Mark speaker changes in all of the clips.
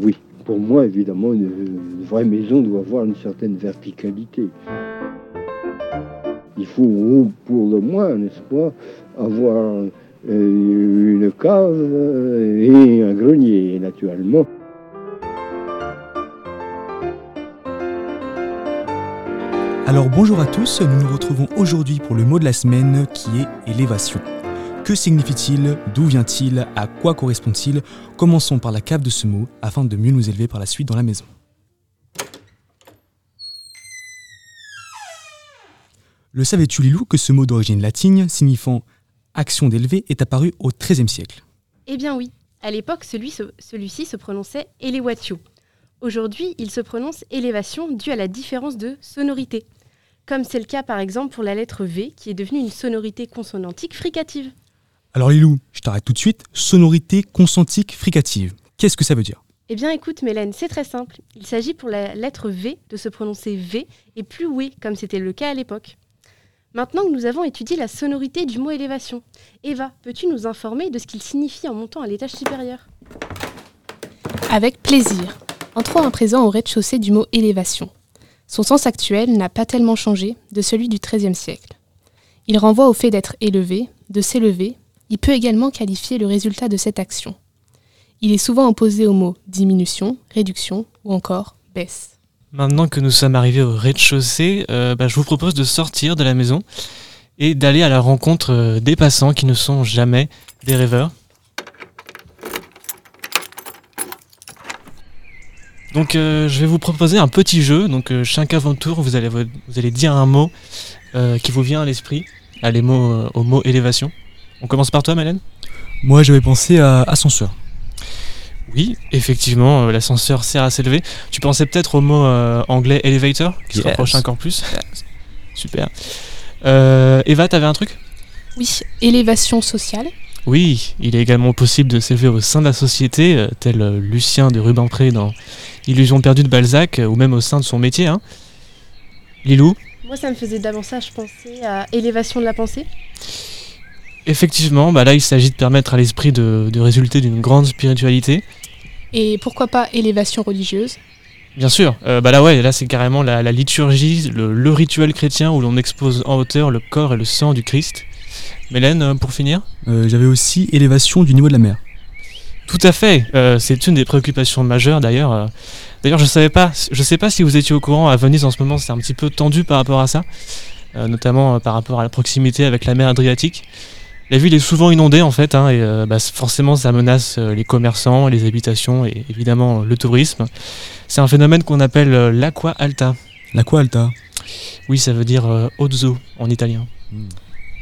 Speaker 1: Oui, pour moi, évidemment, une, vraie maison doit avoir une certaine verticalité. Il faut, pour le moins, n'est-ce pas, avoir euh, une cave et un grenier, naturellement.
Speaker 2: Alors bonjour à tous, nous nous retrouvons aujourd'hui pour le mot de la semaine qui est élévation. Que signifie-t-il? D'où vient-il? À quoi correspond-il? Commençons par la cave de ce mot afin de mieux nous élever par la suite dans la maison. Le savais-tu Lilou que ce mot d'origine latine signifiant action d'élever est apparu au XIIIe siècle?
Speaker 3: Eh bien oui, à l'époque celui-ci se prononçait elevatio. Aujourd'hui il se prononce élévation due à la différence de sonorité, comme c'est le cas par exemple pour la lettre V qui est devenue une sonorité consonantique fricative.
Speaker 2: Alors Lilou, je t'arrête tout de suite. Sonorité consonantique fricative. Qu'est-ce que ça veut dire?
Speaker 3: Eh bien écoute Mélène, c'est très simple. Il s'agit pour la lettre V de se prononcer V et plus oui, comme c'était le cas à l'époque. Maintenant que nous avons étudié la sonorité du mot élévation, Eva, peux-tu nous informer de ce qu'il signifie en montant à l'étage supérieur?
Speaker 4: Avec plaisir. Entrons à présent au rez-de-chaussée du mot élévation. Son sens actuel n'a pas tellement changé de celui du XIIIe siècle. Il renvoie au fait d'être élevé, de s'élever, il peut également qualifier le résultat de cette action. Il est souvent opposé aux mots diminution, réduction ou encore baisse.
Speaker 5: Maintenant que nous sommes arrivés au rez-de-chaussée, euh, bah, je vous propose de sortir de la maison et d'aller à la rencontre euh, des passants qui ne sont jamais des rêveurs. Donc euh, je vais vous proposer un petit jeu. Donc chacun votre tour, vous allez, vous allez dire un mot qui vous vient à l'esprit, à mots, au mot élévation. On commence par toi, Malène
Speaker 2: Moi, j'avais pensé à ascenseur.
Speaker 5: Oui, effectivement, euh, l'ascenseur sert à s'élever. Tu pensais peut-être au mot euh, anglais elevator, qui se rapproche encore plus. Super. Euh, Eva, t'avais un truc?
Speaker 4: Oui, élévation sociale.
Speaker 5: Oui, il est également possible de s'élever au sein de la société, tel Lucien de Rubempré dans Illusion perdue de Balzac, ou même au sein de son métier. Hein. Lilou?
Speaker 3: Moi, ça me faisait davantage penser à élévation de la pensée.
Speaker 5: Effectivement, bah là il s'agit de permettre à l'esprit de, résulter d'une grande spiritualité.
Speaker 4: Et pourquoi pas élévation religieuse?
Speaker 5: Bien sûr, euh, bah là ouais, là c'est carrément la, liturgie, le, rituel chrétien où l'on expose en hauteur le corps et le sang du Christ. Mélène, euh, pour finir?
Speaker 2: Euh, J'avais aussi élévation du niveau de la mer.
Speaker 5: Tout à fait, c'est une des préoccupations majeures d'ailleurs. D'ailleurs je savais pas, je sais pas si vous étiez au courant, à Venise en ce moment c'est un petit peu tendu par rapport à ça, notamment par rapport à la proximité avec la mer Adriatique. La ville est souvent inondée en fait, hein, et euh, bah, forcément ça menace euh, les commerçants, les habitations et évidemment le tourisme. C'est un phénomène qu'on appelle euh, l'aqua alta.
Speaker 2: L'aqua alta
Speaker 5: Oui, ça veut dire haute eau en italien. Hmm.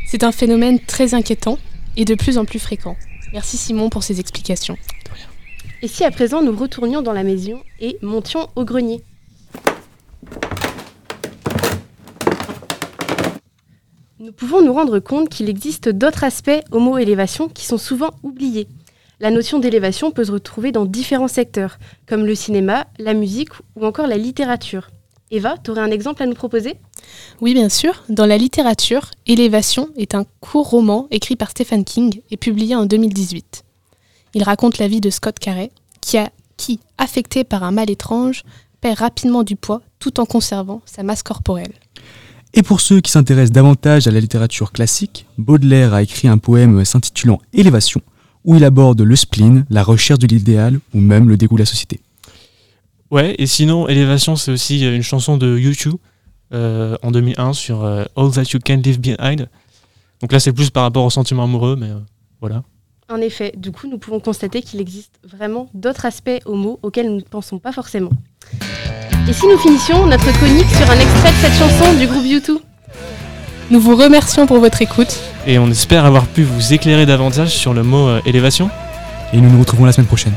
Speaker 4: C'est un phénomène très inquiétant et de plus en plus fréquent. Merci Simon pour ces explications.
Speaker 3: Et si à présent nous retournions dans la maison et montions au grenier? Nous pouvons nous rendre compte qu'il existe d'autres aspects au mot élévation qui sont souvent oubliés. La notion d'élévation peut se retrouver dans différents secteurs, comme le cinéma, la musique ou encore la littérature. Eva, tu aurais un exemple à nous proposer?
Speaker 4: Oui, bien sûr. Dans la littérature, Élévation est un court roman écrit par Stephen King et publié en 2018. Il raconte la vie de Scott Carey, qui, affecté par un mal étrange, perd rapidement du poids tout en conservant sa masse corporelle.
Speaker 2: Et pour ceux qui s'intéressent davantage à la littérature classique, Baudelaire a écrit un poème s'intitulant Élévation, où il aborde le spleen, la recherche de l'idéal ou même le dégoût de la société.
Speaker 5: Ouais, et sinon, Élévation, c'est aussi une chanson de YouTube euh, en 2001 sur euh, All That You Can Leave Behind. Donc là, c'est plus par rapport au sentiment amoureux, mais euh, voilà.
Speaker 3: En effet, du coup, nous pouvons constater qu'il existe vraiment d'autres aspects aux mots auxquels nous ne pensons pas forcément. Et si nous finissions notre chronique sur un extrait de cette chanson du groupe YouTube
Speaker 4: Nous vous remercions pour votre écoute.
Speaker 5: Et on espère avoir pu vous éclairer davantage sur le mot euh, élévation.
Speaker 2: Et nous nous retrouvons la semaine prochaine.